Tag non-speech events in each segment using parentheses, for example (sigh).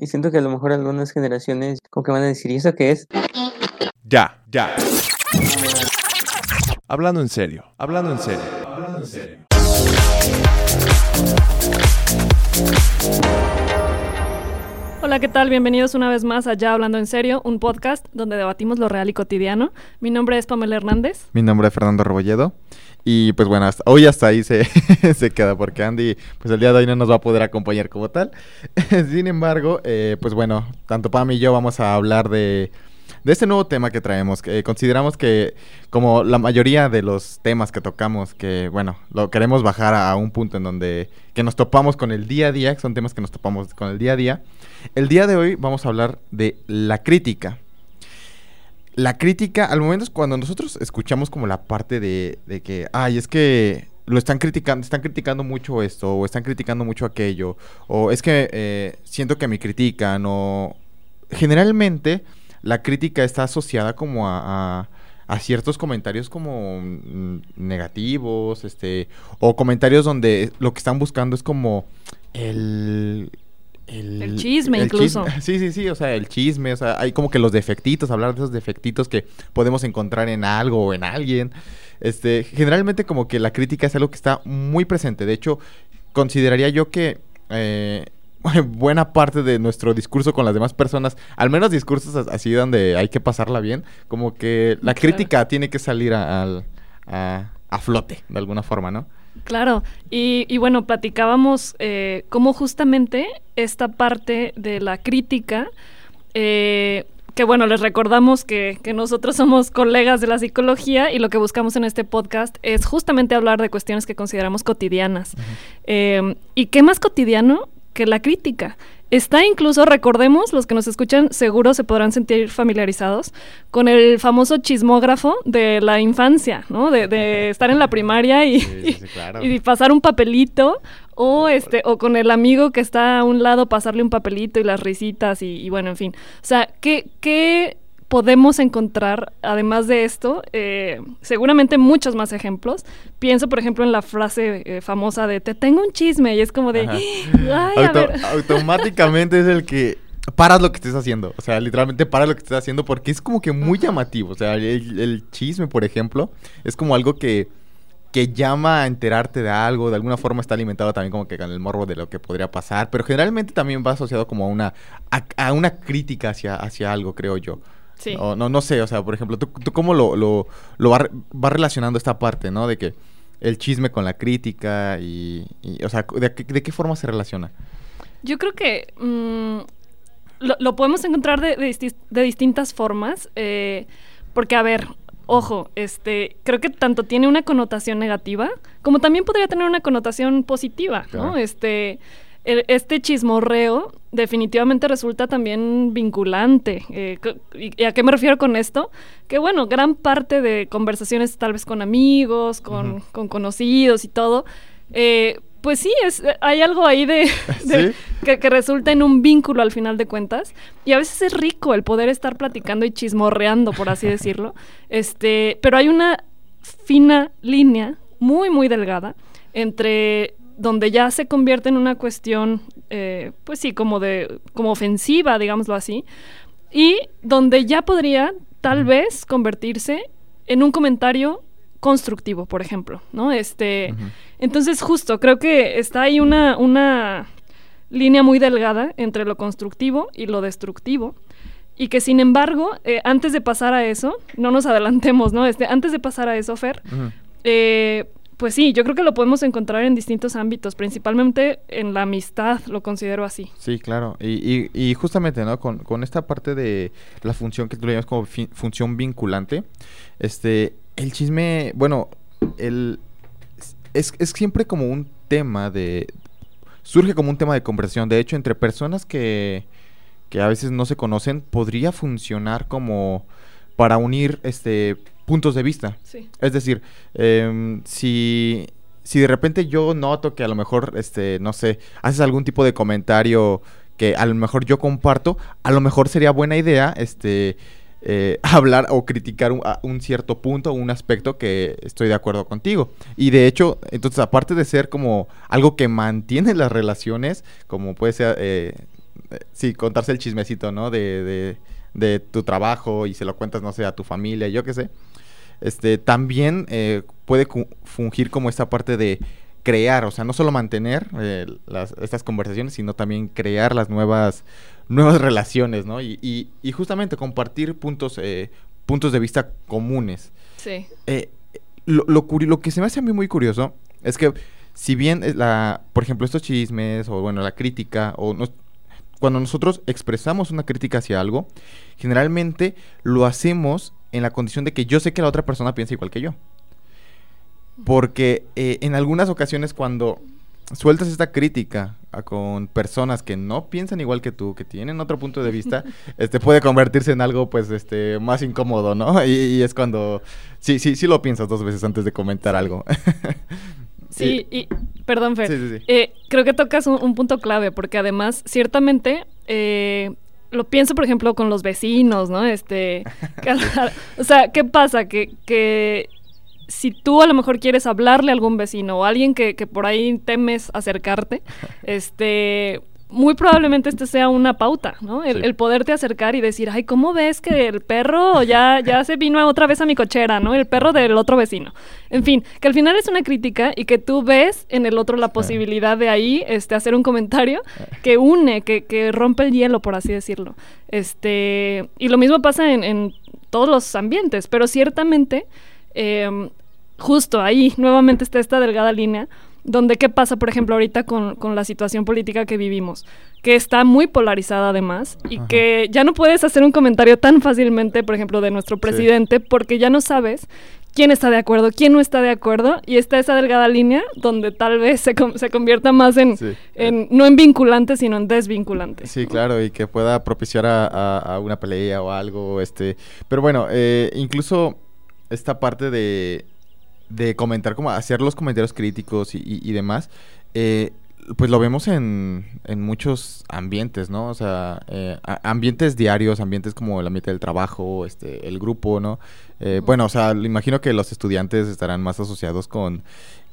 Y siento que a lo mejor algunas generaciones como que van a decir, ¿y eso qué es? Ya, ya. Hablando en serio, hablando en serio, hablando en serio. Hola, ¿qué tal? Bienvenidos una vez más a Ya Hablando en Serio, un podcast donde debatimos lo real y cotidiano. Mi nombre es Pamela Hernández. Mi nombre es Fernando Rebolledo. Y pues bueno, hasta- hoy hasta ahí se, (laughs) se queda porque Andy pues el día de hoy no nos va a poder acompañar como tal. (laughs) Sin embargo, eh, pues bueno, tanto Pam y yo vamos a hablar de, de este nuevo tema que traemos. Que consideramos que como la mayoría de los temas que tocamos, que bueno, lo queremos bajar a, un punto en donde que nos topamos con el día a día, que son temas que nos topamos con el día a día. El día de hoy vamos a hablar de la crítica la crítica, al momento es cuando nosotros escuchamos como la parte de, de que, ay, es que lo están criticando, están criticando mucho esto, o están criticando mucho aquello, o es que eh, siento que me critican, o generalmente la crítica está asociada como a, a- a ciertos comentarios como mm, negativos, este, o comentarios donde lo que están buscando es como el... El chisme, incluso. (laughs) Sí, sí, sí, o sea, el chisme, o sea, hay como que los defectitos, hablar de esos defectitos que podemos encontrar en algo o en alguien. Este, generalmente como que la crítica es algo que está muy presente. De hecho, consideraría yo que eh, (laughs) buena parte de nuestro discurso con las demás personas, al menos discursos as- así donde hay que pasarla bien, como que la Claro. crítica tiene que salir a, al- a- a flote, de alguna forma, ¿no? Claro, y, y bueno, platicábamos eh, cómo justamente esta parte de la crítica, eh, que bueno, les recordamos que, que nosotros somos colegas de la psicología y lo que buscamos en este podcast es justamente hablar de cuestiones que consideramos cotidianas. Eh, ¿Y qué más cotidiano que la crítica? Está incluso, recordemos, los que nos escuchan seguro se podrán sentir familiarizados con el famoso chismógrafo de la infancia, ¿no? De, de (laughs) estar en la primaria y, Sí, sí, sí, claro. y pasar un papelito o este o con el amigo que está a un lado pasarle un papelito y las risitas y, y bueno, en fin. O sea, ¿qué, qué podemos encontrar además de esto? Eh, seguramente muchos más ejemplos. Pienso, por ejemplo, en la frase eh, famosa de te tengo un chisme y es como de, ay, a Auto- ver. automáticamente es el que paras lo que estés haciendo. O sea, literalmente paras lo que estés haciendo porque es como que muy llamativo. O sea, el, el chisme, por ejemplo, es como algo que, que llama a enterarte de algo. De alguna forma está alimentado también como que con el morbo de lo que podría pasar. Pero generalmente también va asociado como a una, a, a una crítica hacia, hacia algo, creo yo. Sí. O no, no sé, o sea, por ejemplo, ¿tú, tú cómo lo, lo, lo vas va relacionando esta parte, ¿no? De que el chisme con la crítica y, y, o sea, ¿de, qué- de qué forma se relaciona? Yo creo que mm, lo, lo podemos encontrar de, de disti- de distintas formas, eh, porque a ver, ojo, este, creo que tanto tiene una connotación negativa como también podría tener una connotación positiva, ¿no? Claro. Este, este chismorreo definitivamente resulta también vinculante. eh, y, a qué me refiero con esto? Que bueno, gran parte de conversaciones tal vez con amigos, con, conocidos y todo, eh, pues sí, es, hay algo ahí de, (laughs) de- ¿Sí? que, que resulta en un vínculo al final de cuentas. Y a veces es rico el poder estar platicando y chismorreando, por así (laughs) decirlo. Este, pero hay una fina línea, muy, muy delgada, entre donde ya se convierte en una cuestión, eh, pues sí, como de, como ofensiva, digámoslo así, y donde ya podría tal vez convertirse en un comentario constructivo, por ejemplo, ¿no? Este, entonces justo, creo que está ahí una, una línea muy delgada entre lo constructivo y lo destructivo. Y que sin embargo, eh, antes de pasar a eso, no nos (laughs) adelantemos, ¿no? Este, antes de pasar a eso, Fer, eh, pues sí, yo creo que lo podemos encontrar en distintos ámbitos, principalmente en la amistad, lo considero así. Sí, claro. Y, justamente, ¿no? Con, esta parte de la función que tú le llamas como función vinculante, este, el chisme, bueno, el, es, es siempre como un tema de... Surge como un tema de conversación. De hecho, entre personas que, que a veces no se conocen, podría funcionar como para unir este puntos de vista. Sí. Es decir, em, si, si de repente yo noto que a lo mejor, este, no sé, haces algún tipo de comentario que a lo mejor yo comparto, a lo mejor sería buena idea, este, eh, (laughs) hablar o criticar un, a un cierto punto o un aspecto que estoy de acuerdo contigo. Y de hecho, entonces, aparte de ser como algo que mantiene las relaciones, como puede ser, eh, eh, sí, contarse el chismecito, ¿no? De, de, de tu trabajo y se lo cuentas, no sé, a tu familia, yo qué sé. Este, también eh, puede fungir como esta parte de crear, o sea, no solo mantener eh, las, estas conversaciones, sino también crear las nuevas, nuevas relaciones, ¿no? Y, y- y justamente compartir puntos, eh, puntos de vista comunes. Sí. Eh, lo, lo, lo que se me hace a mí muy curioso es que si bien la, por ejemplo, estos chismes o bueno, la crítica o cuando nosotros expresamos una crítica hacia algo, generalmente lo hacemos en la condición de que yo sé que la otra persona piensa igual que yo. Porque eh, en algunas ocasiones cuando sueltas esta crítica a- con personas que no piensan igual que tú, que tienen otro punto de vista, (laughs) este puede convertirse en algo pues este más incómodo, ¿no? Y, y es cuando sí sí sí lo piensas dos veces antes de comentar algo. (laughs) Sí, y perdón, Fer. Sí, sí, sí. Eh, creo que tocas un, un punto clave, porque además, ciertamente, eh, lo pienso, por ejemplo, con los vecinos, ¿no? Este, (laughs) o sea, ¿qué pasa? Que, que si tú a lo mejor quieres hablarle a algún vecino o a alguien que, que por ahí temes acercarte, (laughs) este, muy probablemente este sea una pauta, ¿no? El, Sí. el poderte acercar y decir, ay, ¿cómo ves que el perro ya, ya se vino otra vez a mi cochera, ¿no? El perro del otro vecino. En fin, que al final es una crítica y que tú ves en el otro la posibilidad de ahí este, hacer un comentario que une, que, que rompe el hielo, por así decirlo. Este, y lo mismo pasa en, en todos los ambientes, pero ciertamente, em, justo ahí nuevamente está esta delgada línea donde qué pasa, por ejemplo, ahorita con, con la situación política que vivimos, que está muy polarizada además y Ajá. que ya no puedes hacer un comentario tan fácilmente, por ejemplo, de nuestro presidente, porque ya no sabes quién está de acuerdo, quién no está de acuerdo, y está esa delgada línea donde tal vez se, com- se convierta más en, Sí. en- no en vinculante, sino en desvinculante. Sí, claro, y que pueda propiciar a, a- a una pelea o algo, este... Pero bueno, eh, incluso esta parte de, de comentar, como hacer los comentarios críticos y, y- y demás, eh, pues lo vemos en, en muchos ambientes, ¿no? O sea, eh, ambientes diarios, ambientes como el ambiente del trabajo, este, el grupo, ¿no? Eh, Bueno, o sea, imagino que los estudiantes estarán más asociados con,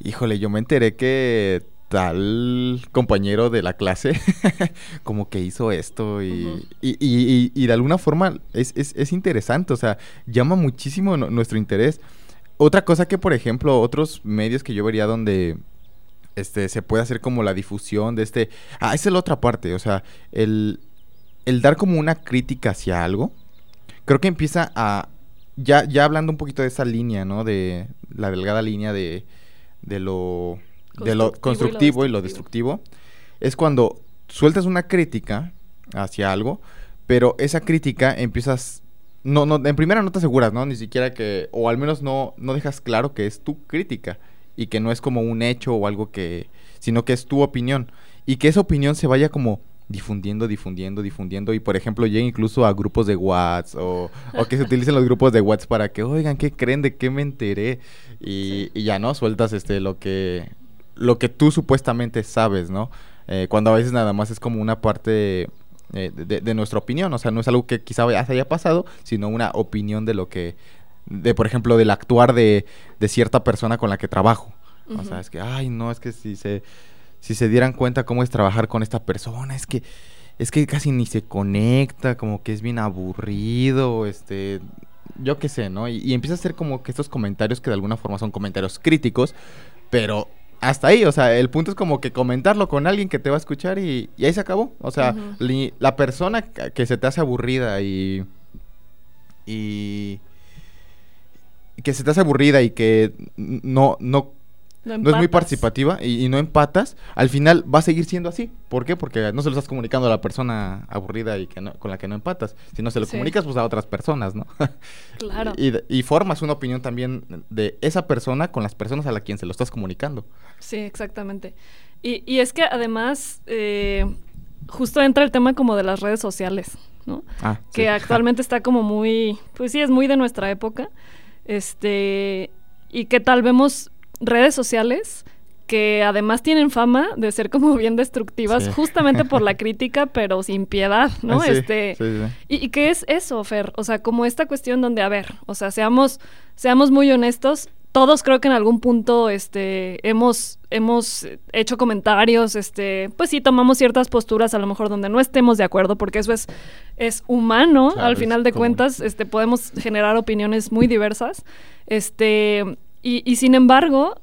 híjole, yo me enteré que tal compañero de la clase (laughs) como que hizo esto y, y, y- y- y de alguna forma es, es- es interesante, o sea, llama muchísimo nu- nuestro interés. Otra cosa que, por ejemplo, otros medios que yo vería donde este, se puede hacer como la difusión de este... Ah, esa es la otra parte, o sea, el, el dar como una crítica hacia algo, creo que empieza a... Ya, ya hablando un poquito de esa línea, ¿no? De la delgada línea de, de lo, de lo Constructivo y lo constructivo y lo destructivo. destructivo, es cuando sueltas una crítica hacia algo, pero esa crítica empiezas... No, no, en primera no te aseguras, ¿no? Ni siquiera que... O al menos no, no dejas claro que es tu crítica y que no es como un hecho o algo que... sino que es tu opinión. Y que esa opinión se vaya como difundiendo, difundiendo, difundiendo y por ejemplo llegue incluso a grupos de WhatsApp o, o que se (laughs) utilicen los grupos de WhatsApp para que, oigan, ¿qué creen? ¿De qué me enteré? Y, y ya, ¿no? Sueltas este lo que lo que tú supuestamente sabes, ¿no? Eh, cuando a veces nada más es como una parte eh, de, nuestra opinión, o sea, no es algo que quizá ya se haya pasado, sino una opinión de lo que, de por ejemplo, del actuar de, de cierta persona con la que trabajo. O sea, es que, ay, no, es que si se, si se dieran cuenta cómo es trabajar con esta persona, es que, es que casi ni se conecta, como que es bien aburrido, este, yo qué sé, ¿no? Y, y empieza a hacer como que estos comentarios que de alguna forma son comentarios críticos, pero hasta ahí, o sea, el punto es como que comentarlo con alguien que te va a escuchar y, y ahí se acabó. O sea, li- la persona que se te hace aburrida y... y que se te hace aburrida y que n- no, no, no es muy participativa y, y no empatas, al final va a seguir siendo así. ¿Por qué? Porque no se lo estás comunicando a la persona aburrida y que no- con la que no empatas, sino se lo Sí. comunicas pues a otras personas, ¿no? (laughs) Claro. y, y formas una opinión también de esa persona con las personas a la quien se lo estás comunicando. Sí, exactamente. Y, y es que además, eh, justo entra el tema como de las redes sociales, ¿no? Ah, que sí. (laughs) actualmente está como muy, pues sí, es muy de nuestra época. Este, y que tal vemos redes sociales que además tienen fama de ser como bien destructivas Sí. justamente por la (laughs) crítica, pero sin piedad, ¿no? Sí, este, sí. ¿Y, y qué es eso, Fer? O sea, como esta cuestión donde, a ver, o sea, seamos, seamos muy honestos, todos creo que en algún punto este, hemos, hemos hecho comentarios, este, pues sí, tomamos ciertas posturas a lo mejor donde no estemos de acuerdo, porque eso es, es humano, Claro, al final de común. cuentas, este, podemos generar opiniones muy diversas, este, y, y sin embargo,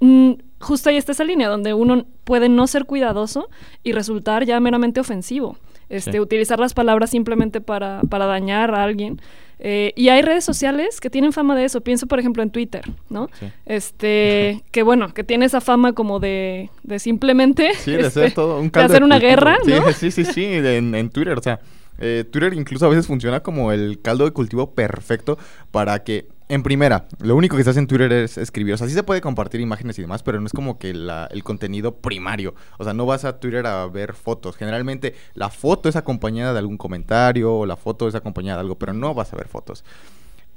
mm, justo ahí está esa línea donde uno puede no ser cuidadoso y resultar ya meramente ofensivo. Este, Sí. utilizar las palabras simplemente para, para dañar a alguien. Eh, y hay redes sociales que tienen fama de eso. Pienso, por ejemplo, en Twitter, ¿no? Sí. Este, (laughs) que bueno, que tiene esa fama como de, de simplemente Sí, de este, hacer todo un de caldo hacer una guerra, Sí, ¿no? (laughs) Sí, sí, sí, en, en Twitter, o sea, eh, Twitter incluso a veces funciona como el caldo de cultivo perfecto para que, en primera, lo único que se hace en Twitter es escribir, o sea, sí se puede compartir imágenes y demás, pero no es como que la- el contenido primario, o sea, no vas a Twitter a ver fotos, generalmente la foto es acompañada de algún comentario o la foto es acompañada de algo, pero no vas a ver fotos.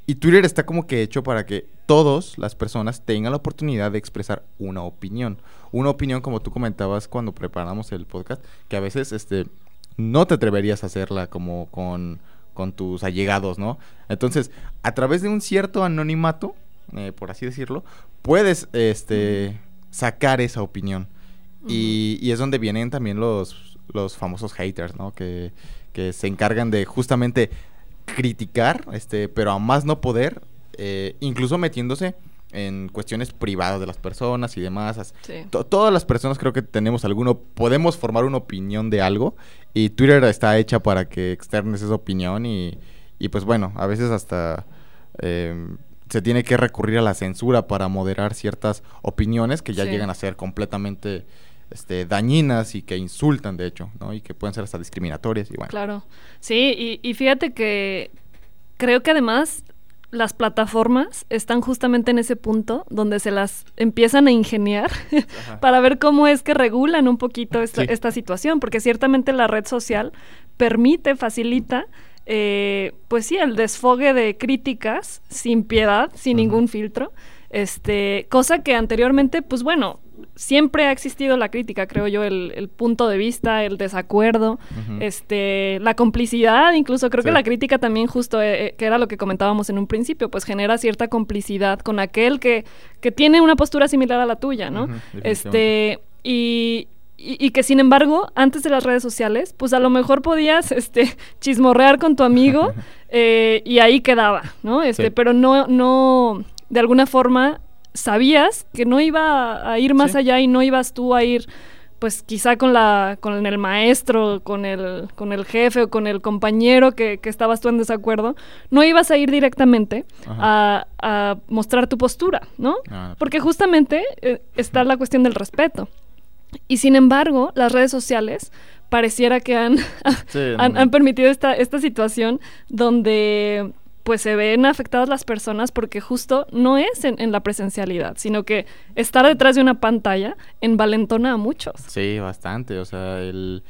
Y Twitter está como que hecho para que todas las personas tengan la oportunidad de expresar una opinión. Una opinión, como tú comentabas cuando preparamos el podcast, que a veces este, no te atreverías a hacerla como con, con tus allegados, ¿no? Entonces, a través de un cierto anonimato, eh, por así decirlo, puedes este, sacar esa opinión. Y, y es donde vienen también los, los famosos haters, ¿no? Que, que se encargan de justamente criticar, este, pero a más no poder, eh, incluso metiéndose en cuestiones privadas de las personas y demás. Sí. todas las personas creo que tenemos alguno, podemos formar una opinión de algo y Twitter está hecha para que externes esa opinión y, y pues bueno, a veces hasta em, se tiene que recurrir a la censura para moderar ciertas opiniones que ya Sí. llegan a ser completamente este, dañinas y que insultan de hecho, ¿no? Y que pueden ser hasta discriminatorias y bueno. Claro. Sí, y, y fíjate que creo que además las plataformas están justamente en ese punto donde se las empiezan a ingeniar (laughs) para ver cómo es que regulan un poquito esta, Sí. esta situación, porque ciertamente la red social permite, facilita, eh, pues sí, el desfogue de críticas sin piedad, sin ningún filtro, este, cosa que anteriormente, pues bueno, siempre ha existido la crítica, creo yo, el, el punto de vista, el desacuerdo, este, la complicidad, incluso creo que la crítica también justo, eh, eh, que era lo que comentábamos en un principio, pues genera cierta complicidad con aquel que, que tiene una postura similar a la tuya, ¿no? Este, y, y, y que sin embargo, antes de las redes sociales, pues a lo mejor podías, (laughs) este, chismorrear con tu amigo (laughs) eh, y ahí quedaba, ¿no? Este, Sí. pero no, no, de alguna forma sabías que no iba a ir más Sí. allá y no ibas tú a ir pues quizá con la con el maestro, con el con el jefe o con el compañero que, que estabas tú en desacuerdo, no ibas a ir directamente a, a mostrar tu postura, ¿no? Ah, Porque justamente eh, está la cuestión del respeto. Y sin embargo, las redes sociales pareciera que han, (laughs) Sí, han, han permitido esta, esta situación donde pues se ven afectadas las personas porque justo no es en, la presencialidad, sino que estar detrás de una pantalla envalentona a muchos. Sí, bastante. O sea, el,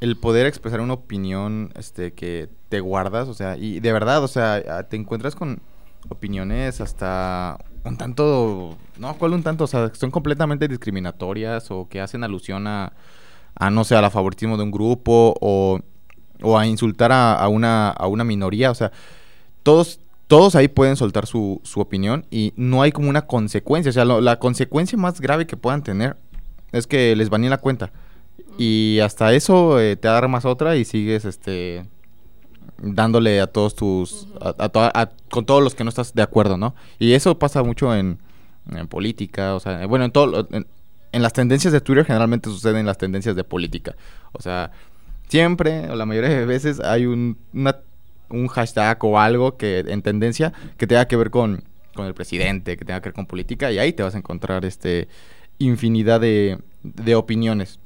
el poder expresar una opinión este, que te guardas, o sea, y de verdad, o sea, te encuentras con opiniones hasta un tanto, no, ¿cuál un tanto? O sea, que son completamente discriminatorias o que hacen alusión a, a no sé, al favoritismo de un grupo o, o a insultar a, a una, a una minoría, o sea, todos... Todos ahí pueden soltar su, su opinión y no hay como una consecuencia. O sea, lo- la consecuencia más grave que puedan tener es que les baneen la cuenta. Y hasta eso eh, te armas otra y sigues este dándole a todos tus a- a toda- a- con todos los que no estás de acuerdo, ¿no? Y eso pasa mucho en, en política, o sea, bueno, en todo en, en las tendencias de Twitter generalmente suceden las tendencias de política. O sea, siempre o la mayoría de veces hay un una- un hashtag o algo que en tendencia que tenga que ver con con el presidente, que tenga que ver con política y ahí te vas a encontrar este infinidad de, de opiniones.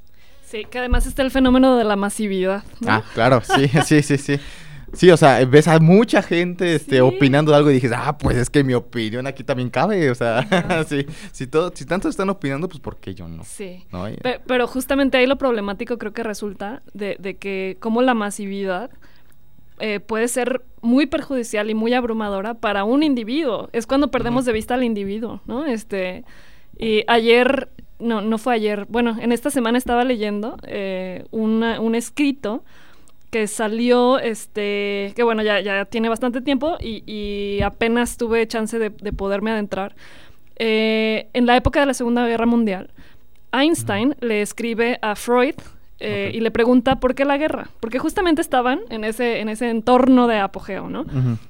Sí, que además está el fenómeno de la masividad. ¿no? Ah, claro, sí, (laughs) sí, sí, sí. Sí, o sea, ves a mucha gente este, Sí. opinando de algo y dices, ah, pues es que mi opinión aquí también cabe. O sea, sí, (laughs) si, todo, si tanto están opinando, pues ¿por qué yo no? Sí. ¿No? Y- Pe- Pero justamente ahí lo problemático creo que resulta de, de que como la masividad eh, puede ser muy perjudicial y muy abrumadora para un individuo. Es cuando perdemos de vista al individuo, ¿no? Este, y ayer, no, no fue ayer, bueno, en esta semana estaba leyendo eh, una- un escrito que salió, este, que bueno, ya, ya tiene bastante tiempo y, y apenas tuve chance de, de poderme adentrar. Eh, en la época de la Segunda Guerra Mundial, Einstein le escribe a Freud eh, y le pregunta por qué la guerra, porque justamente estaban en ese, en ese entorno de apogeo, ¿no?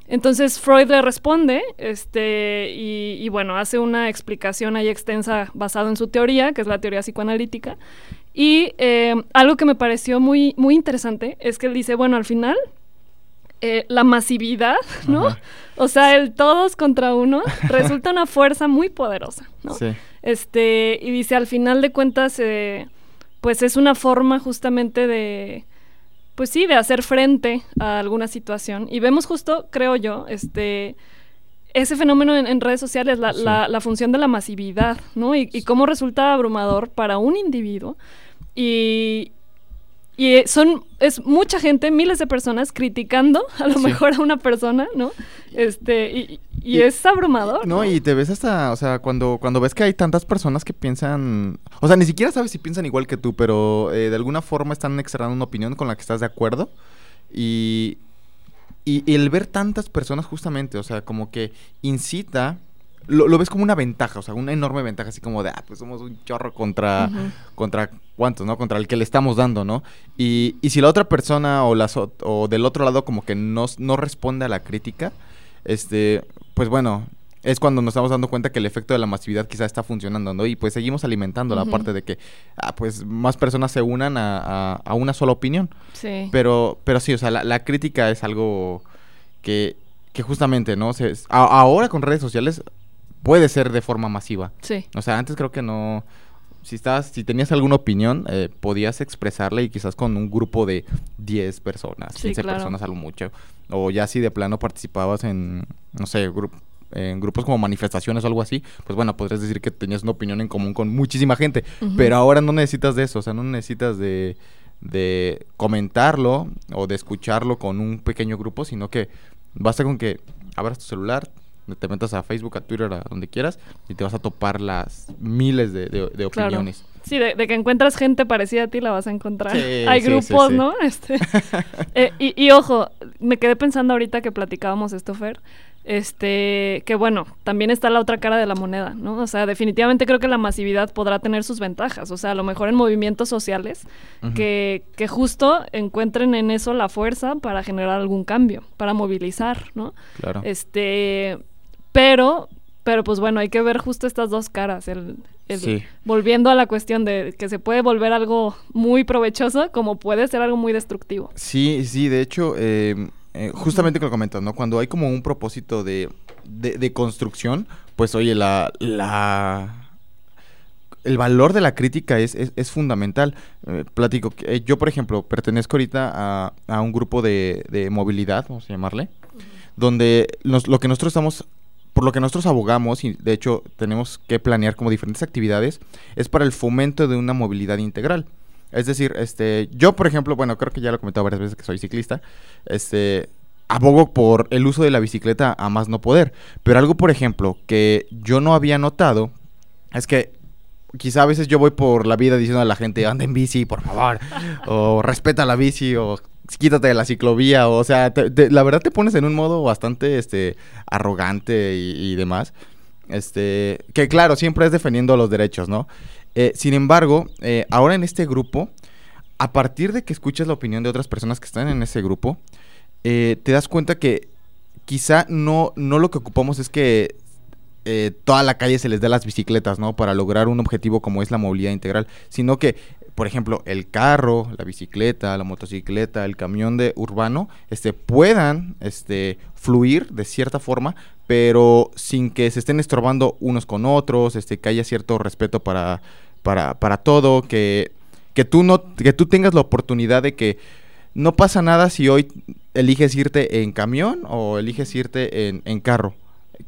Entonces Freud le responde, este, y, y bueno, hace una explicación ahí extensa basado en su teoría, que es la teoría psicoanalítica. Y eh, algo que me pareció muy, muy interesante es que él dice, bueno, al final, eh, la masividad, ¿no? Ajá. O sea, el todos contra uno (laughs) resulta una fuerza muy poderosa, ¿no? Sí. Este, y dice, al final de cuentas, eh, pues es una forma justamente de, pues sí, de hacer frente a alguna situación. Y vemos justo, creo yo, este, ese fenómeno en, en redes sociales, la, Sí. la- la función de la masividad, ¿no? Y, y cómo resulta abrumador para un individuo. Y, y son, es mucha gente, miles de personas criticando a lo Sí. mejor a una persona, ¿no? Este, y, y Y- es abrumador. No, y te ves hasta, o sea, cuando, cuando ves que hay tantas personas que piensan, o sea, ni siquiera sabes si piensan igual que tú, pero eh, de alguna forma están externando una opinión con la que estás de acuerdo. Y, y, y el ver tantas personas justamente, o sea, como que incita, lo, lo ves como una ventaja, o sea, una enorme ventaja, así como de, ah, pues somos un chorro contra, contra cuántos, ¿no? Contra el que le estamos dando, ¿no? Y, y si la otra persona o, las, o del otro lado como que no, no responde a la crítica, este, pues bueno, es cuando nos estamos dando cuenta que el efecto de la masividad quizá está funcionando, ¿no? Y pues seguimos alimentando la parte de que, ah, pues más personas se unan a, a- a una sola opinión. Sí. Pero, pero sí, o sea, la, la crítica es algo que, que justamente, ¿no? Se- a- ahora con redes sociales puede ser de forma masiva. Sí. O sea, antes creo que no. Si estabas, si tenías alguna opinión, eh, podías expresarla y quizás con un grupo de 10 personas, Sí, 15 claro. personas a lo mucho. O ya si de plano participabas en, no sé, en grupos como manifestaciones o algo así, pues bueno, podrías decir que tenías una opinión en común con muchísima gente. Pero ahora no necesitas de eso, o sea, no necesitas de, de comentarlo o de escucharlo con un pequeño grupo, sino que basta con que abras tu celular, te metas a Facebook, a Twitter, a donde quieras, y te vas a topar las miles de, de- de Claro. Sí, de, de que encuentras gente parecida a ti, la vas a encontrar. Sí, (laughs) Hay sí, grupos, sí. ¿no? (laughs) Este, eh, y, y ojo, me quedé pensando ahorita que platicábamos esto, Fer, este, que bueno, también está la otra cara de la moneda, ¿no? O sea, definitivamente creo que la masividad podrá tener sus ventajas, o sea, a lo mejor en movimientos sociales que, que justo encuentren en eso la fuerza para generar algún cambio, para movilizar, ¿no? Claro. Este, pero, pero pues bueno, hay que ver justo estas dos caras. El, Sí. Volviendo a la cuestión de que se puede volver algo muy provechoso, como puede ser algo muy destructivo. Sí, sí, de hecho, eh, eh, justamente que lo comentas, ¿no? Cuando hay como un propósito de, de, de construcción, pues oye, la, la, el valor de la crítica es, es, es fundamental. Eh, platico, eh, yo por ejemplo pertenezco ahorita a, a un grupo de, de movilidad, vamos a llamarle, donde nos- lo que nosotros estamos, por lo que nosotros abogamos, y de hecho tenemos que planear como diferentes actividades, es para el fomento de una movilidad integral. Es decir, este, yo por ejemplo, bueno, creo que ya lo he comentado varias veces que soy ciclista, este, abogo por el uso de la bicicleta a más no poder. Pero algo, por ejemplo, que yo no había notado, es que quizá a veces yo voy por la vida diciendo a la gente, anda en bici, por favor, (laughs) o respeta la bici, o quítate de la ciclovía, o, sea, la verdad te pones en un modo bastante, este, arrogante y, y demás. Este, que claro, siempre es defendiendo los derechos, ¿no? Eh, sin embargo, eh, ahora en este grupo, a partir de que escuchas la opinión de otras personas que están en ese grupo, eh, te das cuenta que quizá no, no lo que ocupamos es que eh, toda la calle se les dé las bicicletas, ¿no? Para lograr un objetivo como es la movilidad integral, sino que, por ejemplo, el carro, la bicicleta, la motocicleta, el camión de urbano, este, puedan, este, fluir de cierta forma, pero sin que se estén estorbando unos con otros, este, que haya cierto respeto para, para, para todo, que, que tú no, que tú tengas la oportunidad de que no pasa nada si hoy eliges irte en camión o eliges irte en, en carro.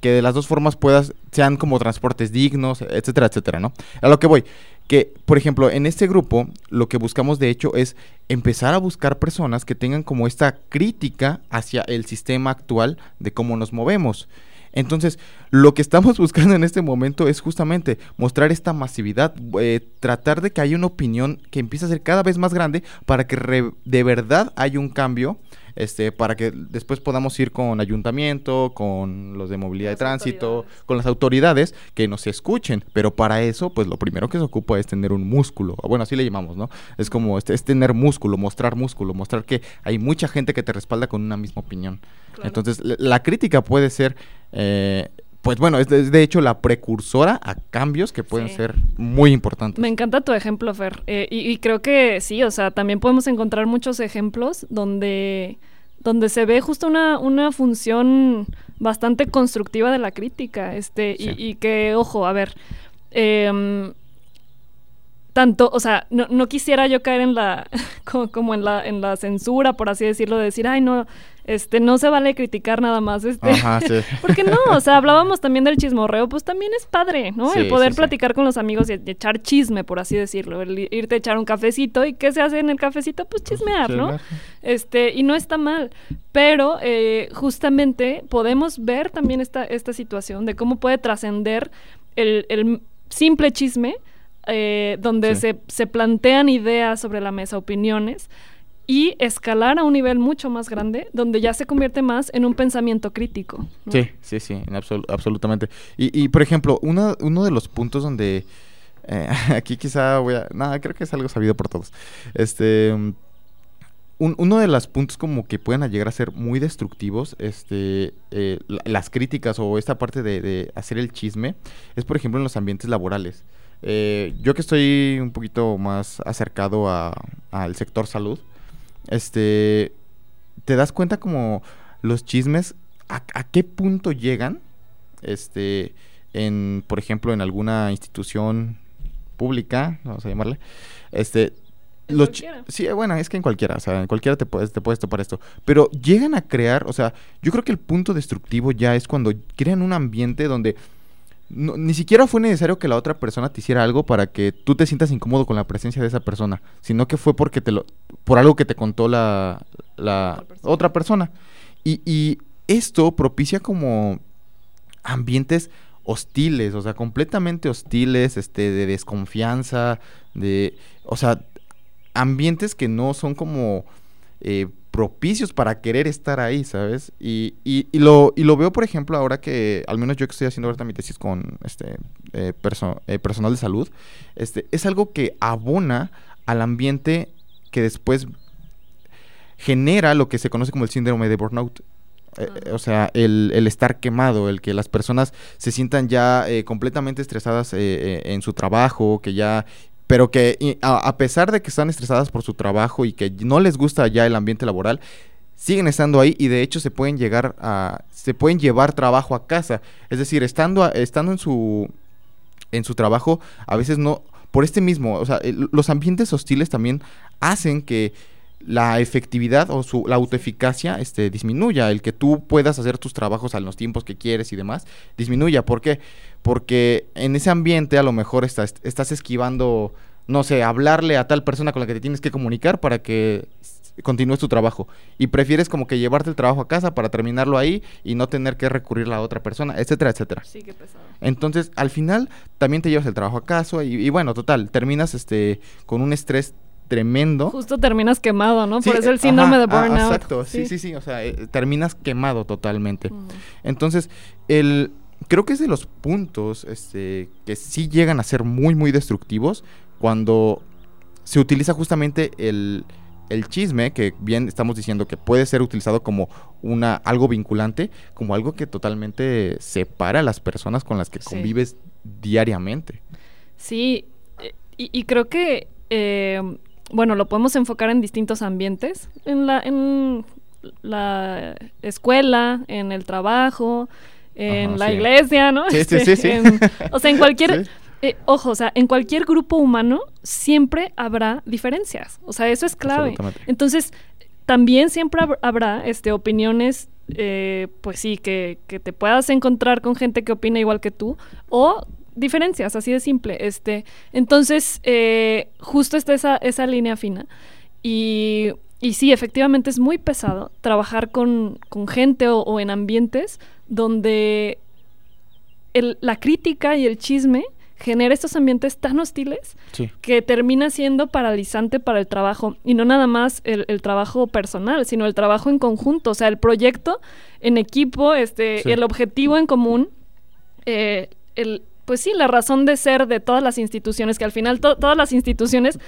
Que de las dos formas puedas, sean como transportes dignos, etcétera, etcétera, ¿no? A lo que voy, que, por ejemplo, en este grupo, lo que buscamos de hecho es empezar a buscar personas que tengan como esta crítica hacia el sistema actual de cómo nos movemos. Entonces, lo que estamos (laughs) buscando en este momento es justamente mostrar esta masividad, eh, tratar de que haya una opinión que empiece a ser cada vez más grande para que de verdad haya un cambio, este, para que después podamos ir con ayuntamiento, con los de movilidad de tránsito, con las autoridades que nos escuchen. Pero para eso, pues lo primero que se ocupa es tener un músculo. o Bueno, así le llamamos, ¿no? Es como este, es tener músculo, mostrar músculo, mostrar que hay mucha gente que te respalda con una misma opinión. Claro. Entonces, la, la crítica puede ser, eh, pues bueno, es de, es de hecho la precursora a cambios que pueden Sí. ser muy importantes. Me encanta tu ejemplo, Fer. Eh, y, y creo que sí, o sea, también podemos encontrar muchos ejemplos donde, donde se ve justo una, una función bastante constructiva de la crítica. Este, y- Sí. y, que, ojo, a ver. em, tanto, o sea, no, no quisiera yo caer en la, (laughs) como, como en la, en la censura, por así decirlo, de decir, ay no, este, no se vale criticar nada más, este, Ajá, sí. (laughs) porque no, o sea, hablábamos también del chismorreo, pues también es padre, ¿no? Sí, el poder sí, platicar con los amigos y, y echar chisme, por así decirlo. El irte a echar un cafecito. ¿Y qué se hace en el cafecito? Pues chismear, ¿no? Este, y no está mal. Pero eh, justamente podemos ver también esta, esta situación de cómo puede trascender el, el simple chisme, eh, donde Sí. se, se plantean ideas sobre la mesa, opiniones, y escalar a un nivel mucho más grande, donde ya se convierte más en un pensamiento crítico. Sí, sí, sí, en absolu- absolutamente. Y, y, por ejemplo, uno, uno de los puntos donde eh, (laughs) aquí quizá voy a... Nada, creo que es algo sabido por todos. Este... un- uno de los puntos como que pueden llegar a ser muy destructivos, este, eh, la- las críticas o esta parte de, hacer el chisme, es por ejemplo en los ambientes laborales. Eh, yo que estoy un poquito más acercado a- al sector salud, este, te das cuenta como los chismes, a, a qué punto llegan, este, en, por ejemplo, en alguna institución pública, vamos a llamarle, este, los sí, bueno, es que en cualquiera, o sea, en cualquiera te puedes, te puedes topar esto, pero llegan a crear, o sea, yo creo que el punto destructivo ya es cuando crean un ambiente donde no- ni siquiera fue necesario que la otra persona te hiciera algo para que tú te sientas incómodo con la presencia de esa persona, sino que fue porque te lo, por algo que te contó la, la Otra persona. otra persona. Y, y esto propicia como ambientes hostiles, o sea, completamente hostiles, este, de desconfianza, de, o sea, ambientes que no son como eh, propicios para querer estar ahí, ¿sabes? Y, y, y lo, y lo veo, por ejemplo, ahora que, al menos yo que estoy haciendo ahorita mi tesis con este eh, perso- eh, personal de salud, este, es algo que abona al ambiente que después genera lo que se conoce como el síndrome de burnout. Eh, Ah. eh, o sea, el, el estar quemado, el que las personas se sientan ya eh, completamente estresadas en su trabajo, que ya pero que a, pesar de que están estresadas por su trabajo y que no les gusta ya el ambiente laboral, siguen estando ahí y de hecho se pueden llegar a se pueden llevar trabajo a casa, es decir, estando a- estando en su en su trabajo, a veces no por este mismo, o sea, los ambientes hostiles también hacen que la efectividad o su, la autoeficacia este, disminuya, el que tú puedas hacer tus trabajos a los tiempos que quieres y demás, disminuya. ¿Por qué? Porque en ese ambiente a lo mejor estás, estás esquivando, no sé, hablarle a tal persona con la que te tienes que comunicar para que continúes tu trabajo. Y prefieres como que llevarte el trabajo a casa para terminarlo ahí y no tener que recurrir a la otra persona, etcétera, etcétera. Sí, qué pesado. Entonces, al final, también te llevas el trabajo a casa y, y bueno, total, terminas este con un estrés tremendo. Justo terminas quemado, ¿no? Sí, Por eso el eh, síndrome ajá, de ah, burnout. exacto, sí, sí, sí, o sea, eh, terminas quemado totalmente. Ujú. Entonces, el creo que es de los puntos este, que sí llegan a ser muy, muy destructivos cuando se utiliza justamente el, el chisme, que bien estamos diciendo que puede ser utilizado como una algo vinculante, como algo que totalmente separa a las personas con las que Sí. convives diariamente. Sí, y, y creo que, eh, bueno, lo podemos enfocar en distintos ambientes, en la, en la escuela, en el trabajo, en Ajá, la sí. iglesia, ¿no? Sí, sí, sí, sí. en- o sea, en (laughs) cualquier, Sí. eh, ojo, o sea, en cualquier grupo humano siempre habrá diferencias, o sea, eso es clave. Entonces, también siempre hab- habrá este, opiniones, eh, pues sí, que, que te puedas encontrar con gente que opina igual que tú o diferencias, así de simple. Este, entonces, eh, justo está esa, esa línea fina. Y, y sí, efectivamente es muy pesado trabajar con, con gente o, o en ambientes donde el- la crítica y el chisme genera estos ambientes tan hostiles Sí. que termina siendo paralizante para el trabajo. Y no nada más el, el trabajo personal, sino el trabajo en conjunto. O sea, el proyecto en equipo, este, Sí. el objetivo en común, eh, el, pues sí, la razón de ser de todas las instituciones, que al final to- todas las instituciones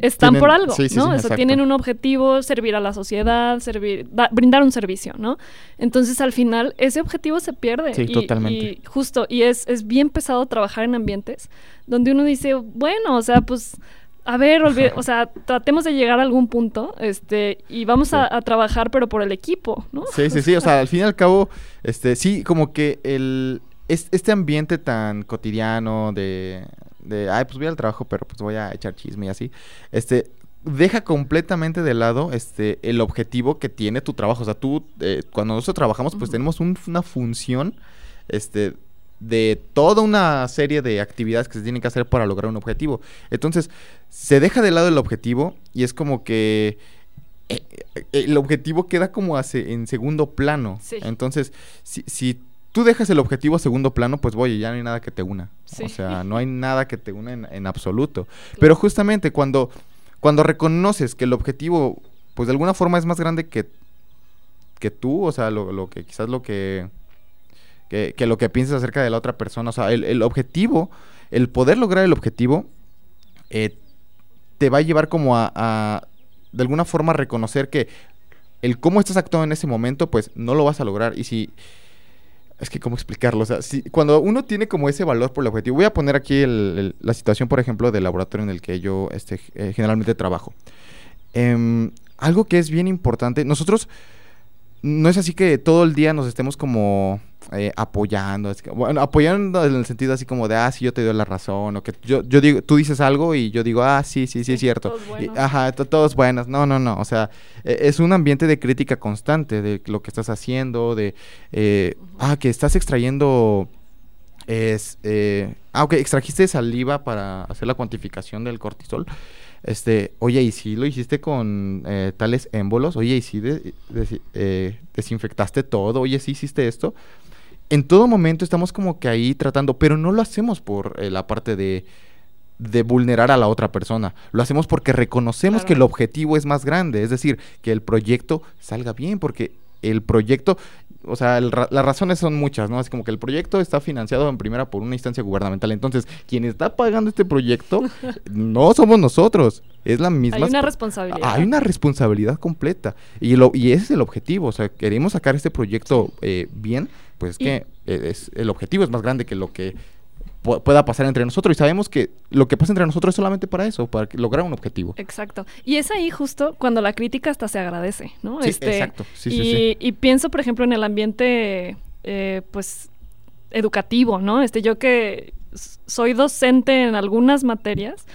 están Tienen- por algo, sí, sí, ¿no? sí, O sea, tienen un objetivo, servir a la sociedad, servir, da- brindar un servicio, ¿no? Entonces, al final, ese objetivo se pierde. Sí, y, totalmente. y justo, y es, es bien pesado trabajar en ambientes donde uno dice, bueno, o sea, pues... A ver, o sea, tratemos de llegar a algún punto, este, y vamos Sí. a, a trabajar, pero por el equipo, ¿no? Sí, sí, sí. O sea, al fin y al cabo, este, sí, como que el es- este ambiente tan cotidiano de, de, ay, pues voy al trabajo, pero pues voy a echar chisme y así, este, deja completamente de lado, este, el objetivo que tiene tu trabajo. O sea, tú, eh, cuando nosotros trabajamos, pues tenemos un- una función, este, de toda una serie de actividades que se tienen que hacer para lograr un objetivo. Entonces, se deja de lado el objetivo y es como que eh, eh, el objetivo queda como hace, en segundo plano. Sí. Entonces, si, si tú dejas el objetivo a segundo plano, pues oye, ya no hay nada que te una. Sí. O sea, no hay nada que te una en, en absoluto. Pero justamente cuando, cuando reconoces que el objetivo, pues de alguna forma es más grande que, que tú, o sea, lo, lo que quizás lo que, que, que lo que piensas acerca de la otra persona, o sea, el, el objetivo, el poder lograr el objetivo, eh, te va a llevar como a, a, de alguna forma, reconocer que el cómo estás actuando en ese momento, pues no lo vas a lograr. Y si, es que cómo explicarlo, o sea, si, cuando uno tiene como ese valor por el objetivo, voy a poner aquí la situación, por ejemplo, del laboratorio en el que yo este, eh, generalmente trabajo. Em, algo que es bien importante, nosotros no es así que todo el día nos estemos como eh, apoyando, es que- bueno, apoyando en el sentido así como de, ah, sí, yo te doy la razón, o que yo, yo digo, tú dices algo y yo digo, ah, sí, sí, sí, es cierto. todos Y- buenos. ajá, to- todos buenos. No, no, no, o sea, eh, es un ambiente de crítica constante de lo que estás haciendo, de, eh, ah, que estás extrayendo, es, eh, ah, ok, extrajiste saliva para hacer la cuantificación del cortisol. Este, oye, ¿y si lo hiciste con eh, tales émbolos? Oye, ¿y si de- eh, desinfectaste todo? Oye, ¿sí hiciste esto? En todo momento estamos como que ahí tratando, pero no lo hacemos por eh, la parte de, de vulnerar a la otra persona. Lo hacemos porque reconocemos Claro. que el objetivo es más grande, es decir, que el proyecto salga bien, porque el proyecto, o sea, el las razones son muchas, ¿no? Es como que el proyecto está financiado en primera por una instancia gubernamental. Entonces, quien está pagando este proyecto (laughs) no somos nosotros, es la misma. Hay una responsabilidad. Hay una responsabilidad completa. Y, lo, y ese es el objetivo. O sea, queremos sacar este proyecto eh, bien, pues es que eh, es, el objetivo es más grande que lo que pueda pasar entre nosotros. Y sabemos que lo que pasa entre nosotros es solamente para eso, para lograr un objetivo. Exacto. Y es ahí justo cuando la crítica hasta se agradece, ¿no? Sí, Este, exacto. Sí, y, sí, y pienso, por ejemplo, en el ambiente, eh, pues, educativo, ¿no? Este, yo que soy docente en algunas materias,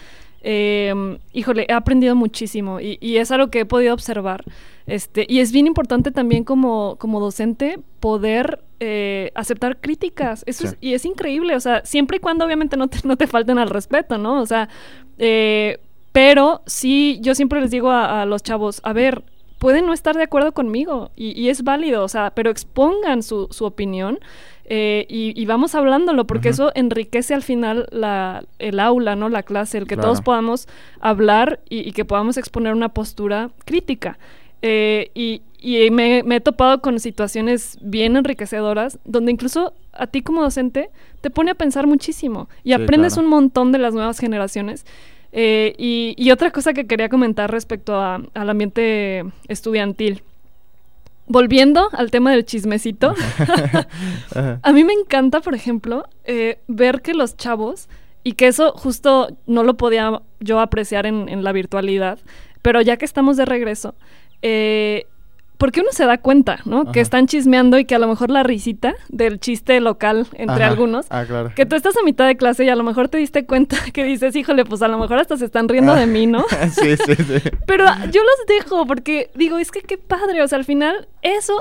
eh, híjole, he aprendido muchísimo y, y es algo que he podido observar. Este, y es bien importante también como, como docente poder eh, aceptar críticas. Eso Sí. es, y es increíble, o sea, siempre y cuando obviamente no te, (laughs) no te falten al respeto, ¿no? O sea, eh, pero sí, yo siempre les digo a, a los chavos, a ver, pueden no estar de acuerdo conmigo y, y es válido, o sea, pero expongan su, su opinión eh, y, y vamos hablándolo, porque Ujú. eso enriquece al final la, el aula, ¿no? La clase, el que todos Claro. podamos hablar y, y que podamos exponer una postura crítica. Eh, y y me, me he topado con situaciones bien enriquecedoras, donde incluso a ti como docente te pone a pensar muchísimo y Sí, aprendes claro. un montón de las nuevas generaciones. Eh, y, y otra cosa que quería comentar respecto a- al ambiente estudiantil. Volviendo al tema del chismecito, (laughs) a mí me encanta, por ejemplo, eh, ver que los chavos, y que eso justo no lo podía yo apreciar en, en la virtualidad, pero ya que estamos de regreso, eh, porque uno se da cuenta, ¿no? Que están chismeando y que a lo mejor la risita del chiste local entre Ajá. algunos, Ah, claro. que tú estás a mitad de clase y a lo mejor te diste cuenta (laughs) que dices, híjole, pues a lo mejor hasta se están riendo de mí, ¿no? (laughs) sí, sí, sí. Pero ah, yo los dejo porque digo, es que qué padre, o sea, al final eso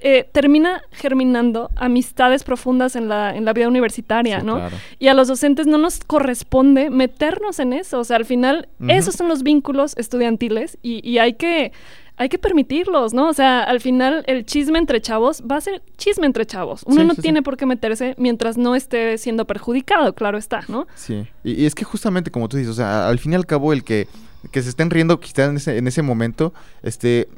eh, termina germinando amistades profundas en la, en la vida universitaria, Sí, ¿no? claro. Y a los docentes no nos corresponde meternos en eso, o sea, al final esos son los vínculos estudiantiles y, y hay que... Hay que permitirlos, ¿no? O sea, al final el chisme entre chavos va a ser chisme entre chavos. Uno Sí, no sí, sí. tiene por qué meterse mientras no esté siendo perjudicado, claro está, ¿no? Sí, y, y es que justamente como tú dices, o sea, al fin y al cabo el que, que se estén riendo quizá en ese, en ese momento, este,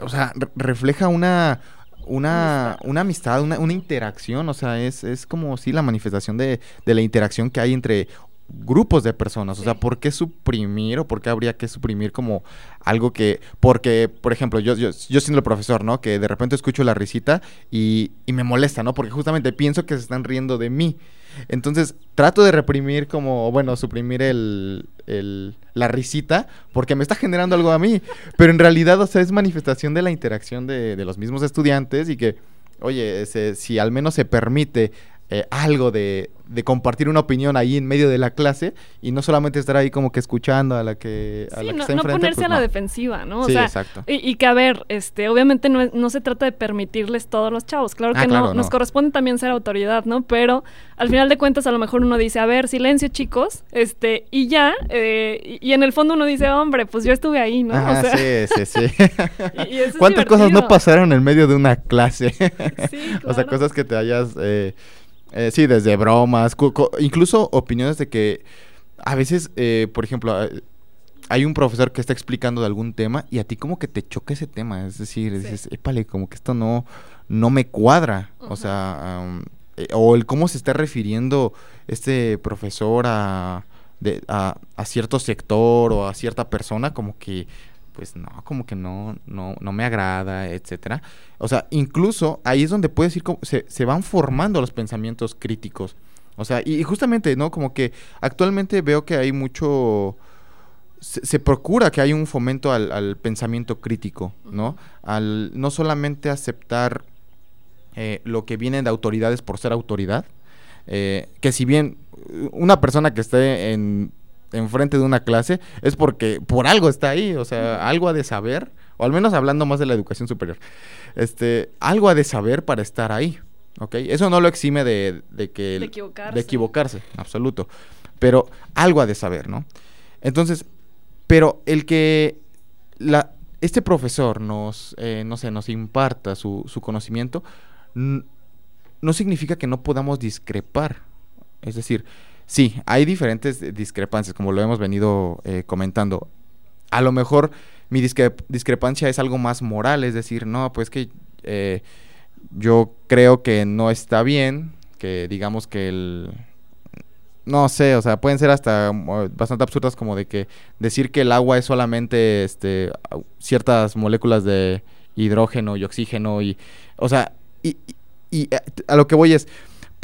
o sea, re- refleja una, una, una amistad, una, una interacción, o sea, es, es como si la manifestación de, de la interacción que hay entre grupos de personas, o sea. ¿por qué suprimir o por qué habría que suprimir como algo que, porque, por ejemplo, yo, yo, yo siendo el profesor, ¿no? Que de repente escucho la risita y, y me molesta, ¿no? Porque justamente pienso que se están riendo de mí. Entonces, trato de reprimir como, bueno, suprimir el, el- la risita porque me está generando algo a mí. Pero en realidad, o sea, es manifestación de la interacción de, de los mismos estudiantes y que, oye, se- si al menos se permite eh, algo de, de compartir una opinión ahí en medio de la clase y no solamente estar ahí como que escuchando a la que, a Sí, la que no, está no enfrente, ponerse pues a la no. defensiva, ¿no? O Sí, sea, exacto. Y, y que a ver, este, obviamente no, es- no se trata de permitirles todos los chavos, claro Ah, que no, claro, nos no. corresponde también ser autoridad, ¿no? Pero al final de cuentas a lo mejor uno dice, a ver, silencio chicos, este, y ya, eh, y, y en el fondo uno dice, hombre, pues yo estuve ahí, ¿no? Ajá, o sea, sí, sí, sí. (laughs) y- eso es ¿Cuántas cosas no pasaron en medio de una clase? Sí, (laughs) O sea, claro. cosas que te hayas... eh, eh, sí, desde bromas, incluso opiniones de que a veces, eh, por ejemplo, hay un profesor que está explicando de algún tema y a ti como que te choca ese tema. Es decir, Sí. dices, épale, como que esto no, no me cuadra. O sea, eh, o el cómo se está refiriendo este profesor a, de- a, a cierto sector o a cierta persona, como que, pues no, como que no, no, no me agrada, etcétera. O sea, incluso ahí es donde puedes ir, como- se, se van formando los pensamientos críticos. O sea, y, y justamente, ¿no? Como que actualmente veo que hay mucho... Se, se procura que hay un fomento al, al pensamiento crítico, ¿no? Al no solamente aceptar eh, lo que viene de autoridades por ser autoridad, eh, que si bien una persona que esté en enfrente de una clase es porque por algo está ahí, o sea, algo ha de saber, o al menos hablando más de la educación superior, este, algo ha de saber para estar ahí, ¿ok? Eso no lo exime de, de que... De equivocarse. De equivocarse, absoluto. Pero algo ha de saber, ¿no? Entonces, pero el que la, este profesor nos, eh, no sé, nos imparta su, su conocimiento, no significa que no podamos discrepar. Es decir, sí, hay diferentes discrepancias, como lo hemos venido eh, comentando. A lo mejor mi discre- discrepancia es algo más moral, es decir, no, pues que eh, yo creo que no está bien, que digamos que el... No sé, o sea, pueden ser hasta uh, bastante absurdas como de que decir que el agua es solamente este ciertas moléculas de hidrógeno y oxígeno y o sea, y, y- y, eh, a lo que voy es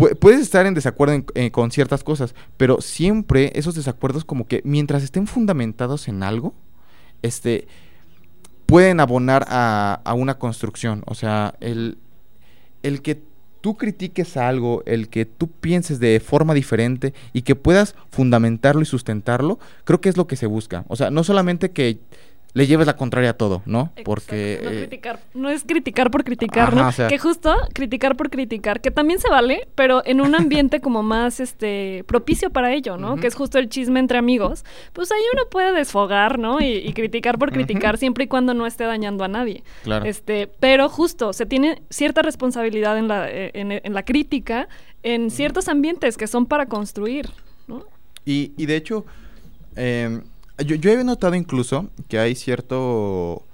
pu- puedes estar en desacuerdo eh, con ciertas cosas, pero siempre esos desacuerdos como que mientras estén fundamentados en algo, este pueden abonar a, a una construcción, o sea, el el que tú critiques algo, el que tú pienses de forma diferente y que puedas fundamentarlo y sustentarlo, creo que es lo que se busca. O sea, no solamente que le lleves la contraria a todo, ¿no? Exacto, Porque... no, eh, criticar, no es criticar por criticar, Ajá, ¿no? o sea- que justo criticar por criticar, que también se vale, pero en un ambiente como más este propicio para ello, ¿no? Que es justo el chisme entre amigos, pues ahí uno puede desfogar, ¿no? Y, y criticar por criticar siempre y cuando no esté dañando a nadie. claro. Este, pero justo, se tiene cierta responsabilidad en la, eh, en, en la crítica en ciertos ambientes que son para construir, ¿no? Y, y de hecho, em, yo, yo he notado incluso que hay cierto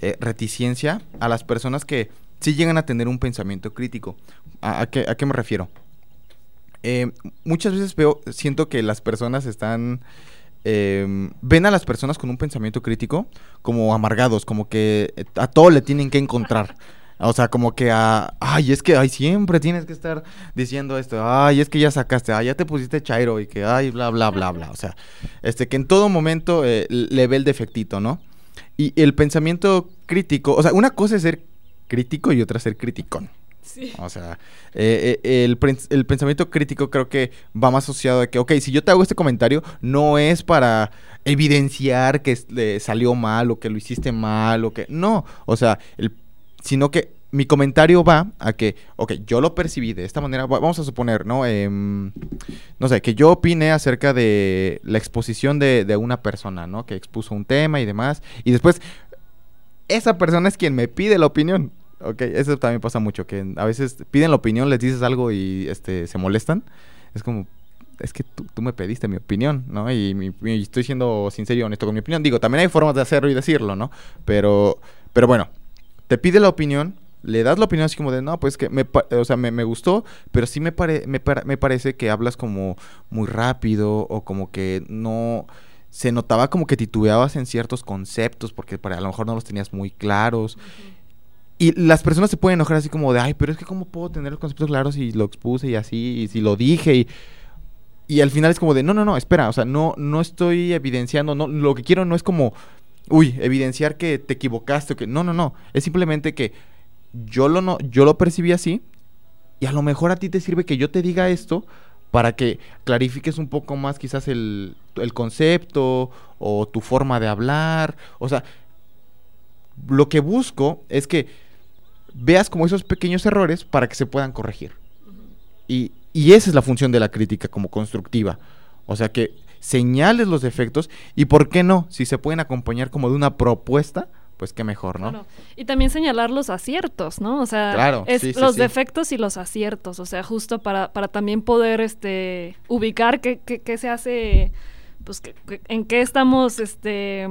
eh, reticencia a las personas que sí llegan a tener un pensamiento crítico. ¿A, qué, a qué me refiero? Em, muchas veces veo, siento que las personas están... em, ven a las personas con un pensamiento crítico como amargados, como que eh, a todo le tienen que encontrar. O sea, como que a, ay, es que ay, siempre tienes que estar diciendo esto, ay, es que ya sacaste, ay, ya te pusiste chairo y que, ay, bla, bla, bla, bla. O sea, este, que en todo momento eh, le ve el defectito, ¿no? Y el pensamiento crítico, o sea, una cosa es ser crítico y otra ser criticón. Sí. O sea, eh, eh, el, el pensamiento crítico creo que va más asociado a que, ok, si yo te hago este comentario, no es para evidenciar que salió mal o que lo hiciste mal o que... No, o sea, el, sino que mi comentario va a que, ok, yo lo percibí de esta manera, va- vamos a suponer, ¿no? Em, no sé, que yo opine acerca de la exposición de, de una persona, ¿no? Que expuso un tema y demás, y después esa persona es quien me pide la opinión. Ok, eso también pasa mucho, que a veces piden la opinión, les dices algo y este se molestan. Es como, es que tú, tú me pediste mi opinión, ¿no? Y, mi- estoy siendo sincero y honesto con mi opinión. Digo, también hay formas de hacerlo y decirlo, ¿no? Pero, pero bueno, te pide la opinión, le das la opinión así como de, no, pues que me, o sea, me, me gustó, pero sí me, pare- me, me parece que hablas como muy rápido o como que no... Se notaba como que titubeabas en ciertos conceptos porque para, a lo mejor no los tenías muy claros. Y las personas se pueden enojar así como de, ay, pero es que cómo puedo tener los conceptos claros y lo expuse y así, y si lo dije y... Y al final es como de, no, no, no, espera, o sea, no, no estoy evidenciando, no, lo que quiero no es como, uy, evidenciar que te equivocaste o que, no, no, no, es simplemente que yo lo, no, yo lo percibí así y a lo mejor a ti te sirve que yo te diga esto para que clarifiques un poco más quizás el, el concepto o tu forma de hablar, o sea, lo que busco es que veas como esos pequeños errores para que se puedan corregir. Y, y esa es la función de la crítica como constructiva. O sea, que señales los defectos y por qué no, si se pueden acompañar como de una propuesta, pues qué mejor, ¿no? Claro. Y también señalar los aciertos, ¿no? O sea, Claro, es sí, sí, los sí. defectos y los aciertos, o sea, justo para, para también poder este ubicar qué, qué- qué se hace, pues que- que- en qué estamos este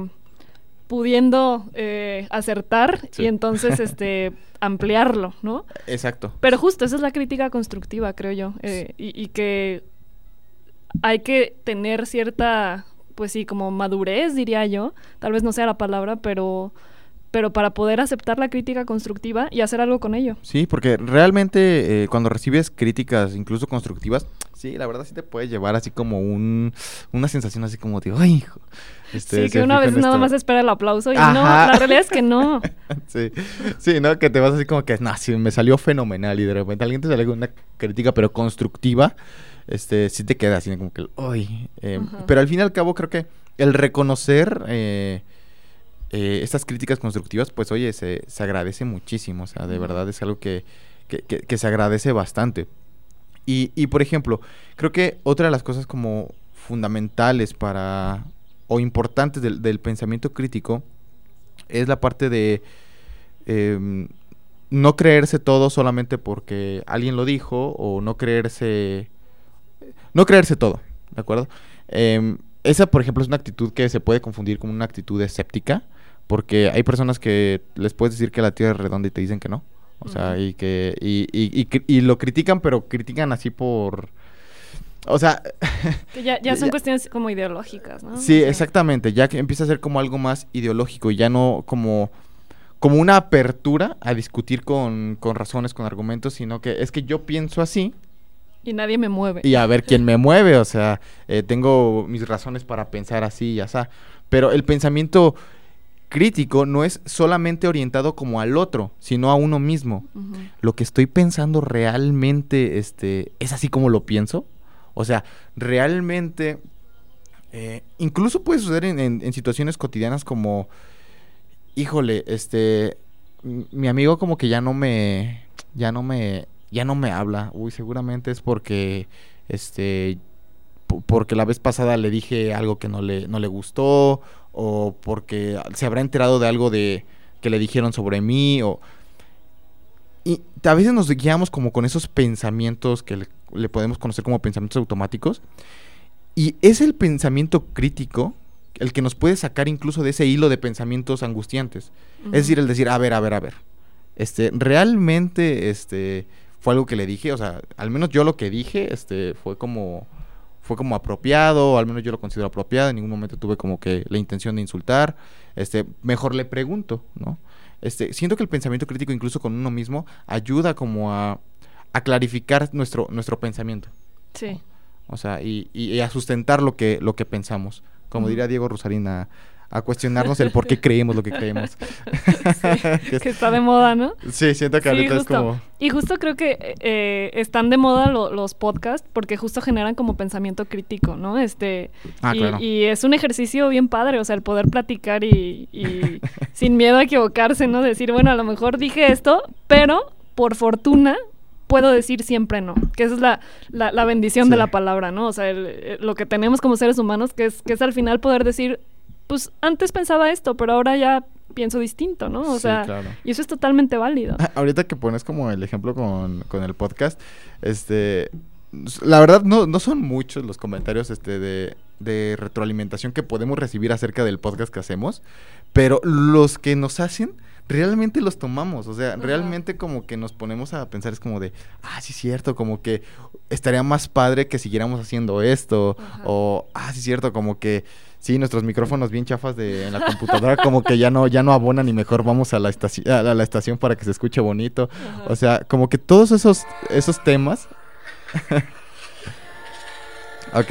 pudiendo eh, acertar y entonces (laughs) este ampliarlo, ¿no? Exacto. Pero justo esa es la crítica constructiva, creo yo, eh, y, y que hay que tener cierta, pues sí, como madurez, diría yo, tal vez no sea la palabra, pero, pero para poder aceptar la crítica constructiva y hacer algo con ello. Sí, porque realmente eh, cuando recibes críticas, incluso constructivas, sí, la verdad sí te puede llevar así como un, una sensación así como de, ay, hijo. este, sí, que una vez nada esto". más espera el aplauso y no, la realidad es que no. (laughs) Sí, sí, ¿no? Que te vas así como que, no, sí, me salió fenomenal y de repente alguien te sale con una crítica pero constructiva, este, sí te queda así como que, uy. eh, pero al fin y al cabo creo que el reconocer eh, eh, estas críticas constructivas, pues oye, se, se agradece muchísimo, o sea, de verdad es algo que, que, que- que se agradece bastante. Y, y, por ejemplo, creo que otra de las cosas como fundamentales para, o importantes del, del pensamiento crítico, es la parte de em, no creerse todo solamente porque alguien lo dijo o no creerse no creerse todo, ¿de acuerdo? Em, esa, por ejemplo, es una actitud que se puede confundir con una actitud escéptica, porque hay personas que les puedes decir que la Tierra es redonda y te dicen que no. O sea, y que y, y- y y lo critican, pero critican así por... O sea, (laughs) Que ya, ya son ya- cuestiones como ideológicas, ¿no? Sí, exactamente. Ya que empieza a ser como algo más ideológico y ya no como, como una apertura a discutir con, con razones, con argumentos, sino que es que yo pienso así Y nadie me mueve. y a ver quién me mueve. O sea, eh, tengo mis razones para pensar así y así. Pero el pensamiento crítico no es solamente orientado como al otro, sino a uno mismo. Lo que estoy pensando realmente este, es así como lo pienso. O sea, realmente, eh, incluso puede suceder en, en- en situaciones cotidianas como, híjole, este, mi amigo como que ya no me, ya no me, ya no me habla. Uy, seguramente es porque, este, po- porque la vez pasada le dije algo que no le, no le gustó, o porque se habrá enterado de algo de que le dijeron sobre mí, o... Y a veces nos guiamos como con esos pensamientos que le, le podemos conocer como pensamientos automáticos. Y es el pensamiento crítico el que nos puede sacar incluso de ese hilo de pensamientos angustiantes. Es decir, el decir, a ver, a ver, a ver. Este, realmente, este, fue algo que le dije, o sea, al menos yo lo que dije, este, fue como, fue como apropiado, o al menos yo lo considero apropiado, en ningún momento tuve como que la intención de insultar, este, mejor le pregunto, ¿no? Este, siento que el pensamiento crítico incluso con uno mismo ayuda como a, a clarificar nuestro, nuestro pensamiento, Sí. o sea, y, y- y a sustentar lo que, lo que pensamos. Como Ujú. diría Diego Rosalina, a cuestionarnos el por qué creemos lo que creemos. (laughs) Que, que está de moda, ¿no? sí, siento que Sí, ahorita es como... Y justo creo que eh, están de moda lo- los podcasts porque justo generan como pensamiento crítico, ¿no? Este, Ah, y, claro. y es un ejercicio bien padre, o sea, el poder platicar y, y (laughs) sin miedo a equivocarse, ¿no? Decir, bueno, a lo mejor dije esto, pero por fortuna puedo decir siempre no, que esa es la, la, la bendición de la palabra, ¿no? O sea, el- el- lo que tenemos como seres humanos, que es, que es al final poder decir, pues antes pensaba esto, pero ahora ya pienso distinto, ¿no? O Sí, sea, claro. y eso es totalmente válido. Ah, (laughs) Ahorita que pones como el ejemplo con, con el podcast, este, la verdad no, no son muchos los comentarios este, de, de retroalimentación que podemos recibir acerca del podcast que hacemos, pero los que nos hacen realmente los tomamos, o sea, Ajá. realmente como que nos ponemos a pensar es como de, ah, sí es cierto, como que estaría más padre que siguiéramos haciendo esto, Ajá. o, ah, sí es cierto, como que sí, nuestros micrófonos bien chafas de en la computadora como que ya no ya no abonan y mejor vamos a la estación a la, estación para que se escuche bonito. Ajá. O sea, como que todos esos esos temas (laughs) Ok.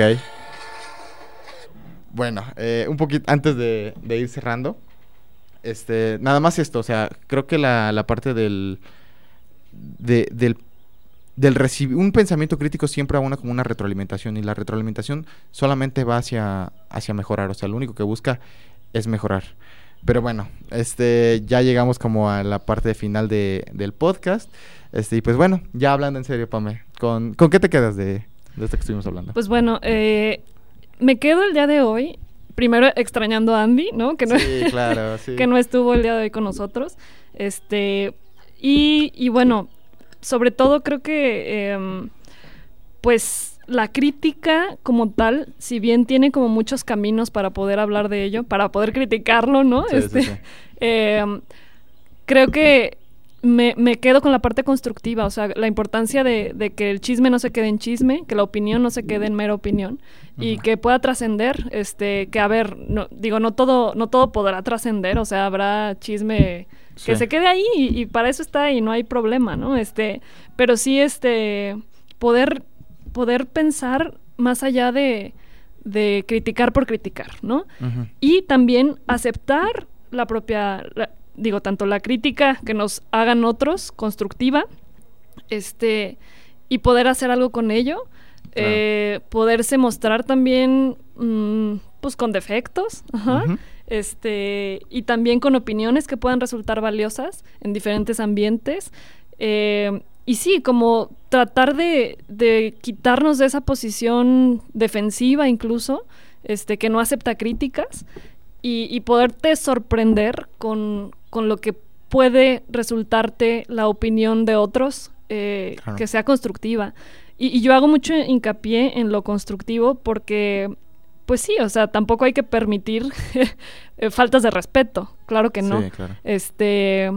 Bueno, eh, un poquito antes de, de ir cerrando. Este, nada más esto, o sea, creo que la, la parte del de- del del recibir un pensamiento crítico siempre abona como una retroalimentación y la retroalimentación solamente va hacia hacia mejorar, o sea, lo único que busca es mejorar. Pero bueno, este ya llegamos como a la parte final de, del podcast. Este, y pues bueno, ya hablando en serio, Pame, ¿con, ¿con qué te quedas de, de esto que estuvimos hablando? Pues bueno, eh, me quedo el día de hoy, primero extrañando a Andy, ¿no? Que no, sí, claro, sí. (laughs) que no estuvo el día de hoy con nosotros. Este, y, y bueno, sobre todo creo que, em, pues, la crítica como tal, si bien tiene como muchos caminos para poder hablar de ello, para poder criticarlo, ¿no? Sí, este, sí. (laughs) em, creo que me, me quedo con la parte constructiva, o sea, la importancia de, de que el chisme no se quede en chisme, que la opinión no se quede en mera opinión y que pueda trascender, este, que a ver, no, digo, no todo, no todo podrá trascender, o sea, habrá chisme que se quede ahí y, y para eso está y no hay problema, ¿no? Este, pero sí, este, poder, poder pensar más allá de, de criticar por criticar, ¿no? Y también aceptar la propia, la- digo, tanto la crítica que nos hagan otros, constructiva, este, y poder hacer algo con ello, Claro. eh, poderse mostrar también, mm, pues con defectos, ajá, este, y también con opiniones que puedan resultar valiosas en diferentes ambientes. Eh, y sí, como tratar de, de quitarnos de esa posición defensiva incluso, este, que no acepta críticas, y, y poderte sorprender con, con lo que puede resultarte la opinión de otros, eh, Claro. que sea constructiva. Y, y yo hago mucho hincapié en lo constructivo porque, pues sí, o sea, tampoco hay que permitir (laughs) eh, faltas de respeto, claro que no. Sí, claro. Este,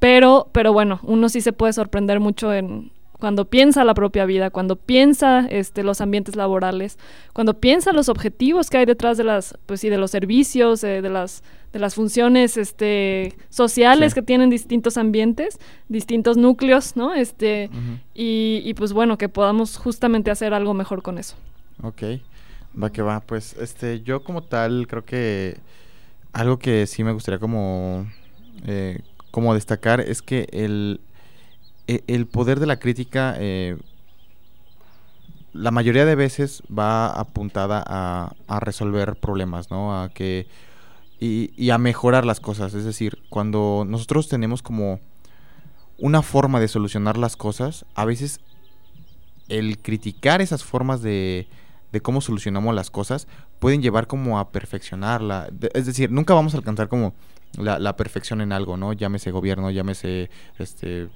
pero, pero bueno, uno sí se puede sorprender mucho en cuando piensa la propia vida, cuando piensa este, los ambientes laborales, cuando piensa los objetivos que hay detrás de las, pues sí, de los servicios, eh, de las, de las funciones este, sociales Sí. que tienen distintos ambientes, distintos núcleos, ¿no? Este, y, y pues bueno, que podamos justamente hacer algo mejor con eso. Ok, va que va. Pues este, yo como tal creo que algo que sí me gustaría como, eh, como destacar es que el, el poder de la crítica eh, la mayoría de veces va apuntada a, resolver problemas, ¿no? A que y, a mejorar las cosas. Es decir, cuando nosotros tenemos como una forma de solucionar las cosas, a veces el criticar esas formas de, de cómo solucionamos las cosas pueden llevar como a perfeccionarla. Es decir, nunca vamos a alcanzar como la, la perfección en algo, ¿no? Llámese gobierno, llámese este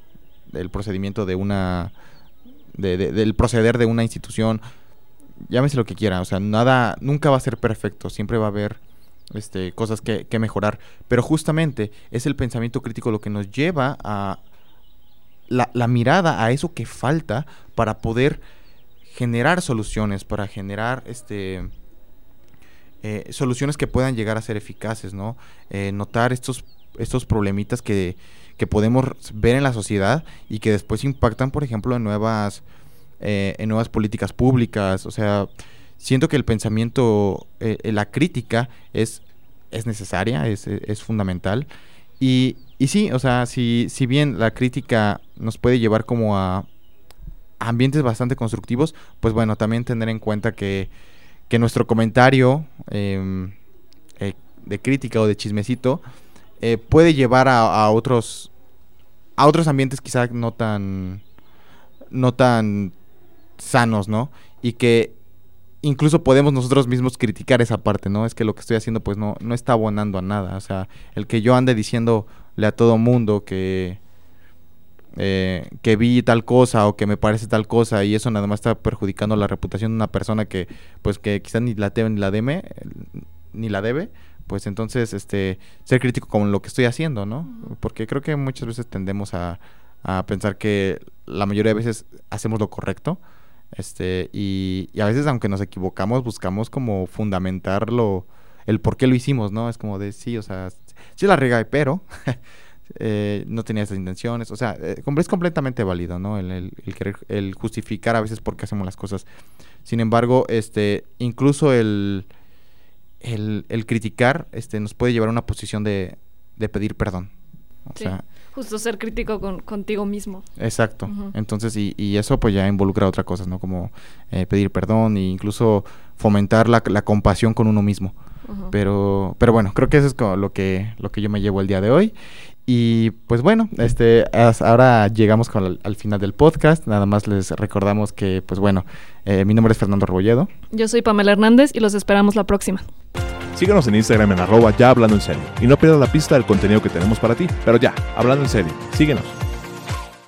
el procedimiento de una de- de- del proceder de una institución, llámese lo que quiera, o sea, nada, nunca va a ser perfecto, siempre va a haber este, cosas que, mejorar, pero justamente es el pensamiento crítico lo que nos lleva a la, la mirada a eso que falta para poder generar soluciones, para generar este eh, soluciones que puedan llegar a ser eficaces, ¿no? Eh, notar estos, estos problemitas que, que podemos ver en la sociedad y que después impactan, por ejemplo, en nuevas, eh, en nuevas políticas públicas. O sea, siento que el pensamiento, eh, eh, la crítica es es necesaria, es, es fundamental. Y, y sí, o sea, si, si bien la crítica nos puede llevar como a ambientes bastante constructivos, pues bueno, también tener en cuenta que, que nuestro comentario em, eh, de crítica o de chismecito eh, puede llevar a, otros a otros ambientes quizás no tan no tan sanos, ¿no? Y que incluso podemos nosotros mismos criticar esa parte, ¿no? Es que lo que estoy haciendo pues no, no está abonando a nada. O sea, el que yo ande diciéndole a todo mundo que, eh, que vi tal cosa o que me parece tal cosa y eso nada más está perjudicando la reputación de una persona que pues que quizás ni la debe ni la deme, ni la debe, pues entonces este ser crítico con lo que estoy haciendo, ¿no? Porque creo que muchas veces tendemos a, a pensar que la mayoría de veces hacemos lo correcto este, y, y, a veces, aunque nos equivocamos, buscamos como fundamentarlo, el por qué lo hicimos, ¿no? Es como de, sí, o sea, sí la regué, pero (laughs) eh, no tenía esas intenciones. O sea, eh, es completamente válido, ¿no? El, el, el, querer, el justificar a veces por qué hacemos las cosas. Sin embargo, este, incluso el, el, el criticar este, nos puede llevar a una posición de, de pedir perdón. O Sí. sea, Justo ser crítico con, contigo mismo. Exacto. Entonces, y, y eso pues ya involucra otras cosas, ¿no? Como eh, pedir perdón e incluso fomentar la, la compasión con uno mismo. Pero, pero bueno, creo que eso es como lo que, lo que yo me llevo el día de hoy. Y pues bueno, este, ahora llegamos con el- al final del podcast. Nada más les recordamos que, pues bueno, eh, mi nombre es Fernando Rebolledo. Yo soy Pamela Hernández y los esperamos la próxima. Síguenos en Instagram en arroba ya hablando en serio. Y no pierdas la pista del contenido que tenemos para ti. Pero ya, hablando en serio, síguenos.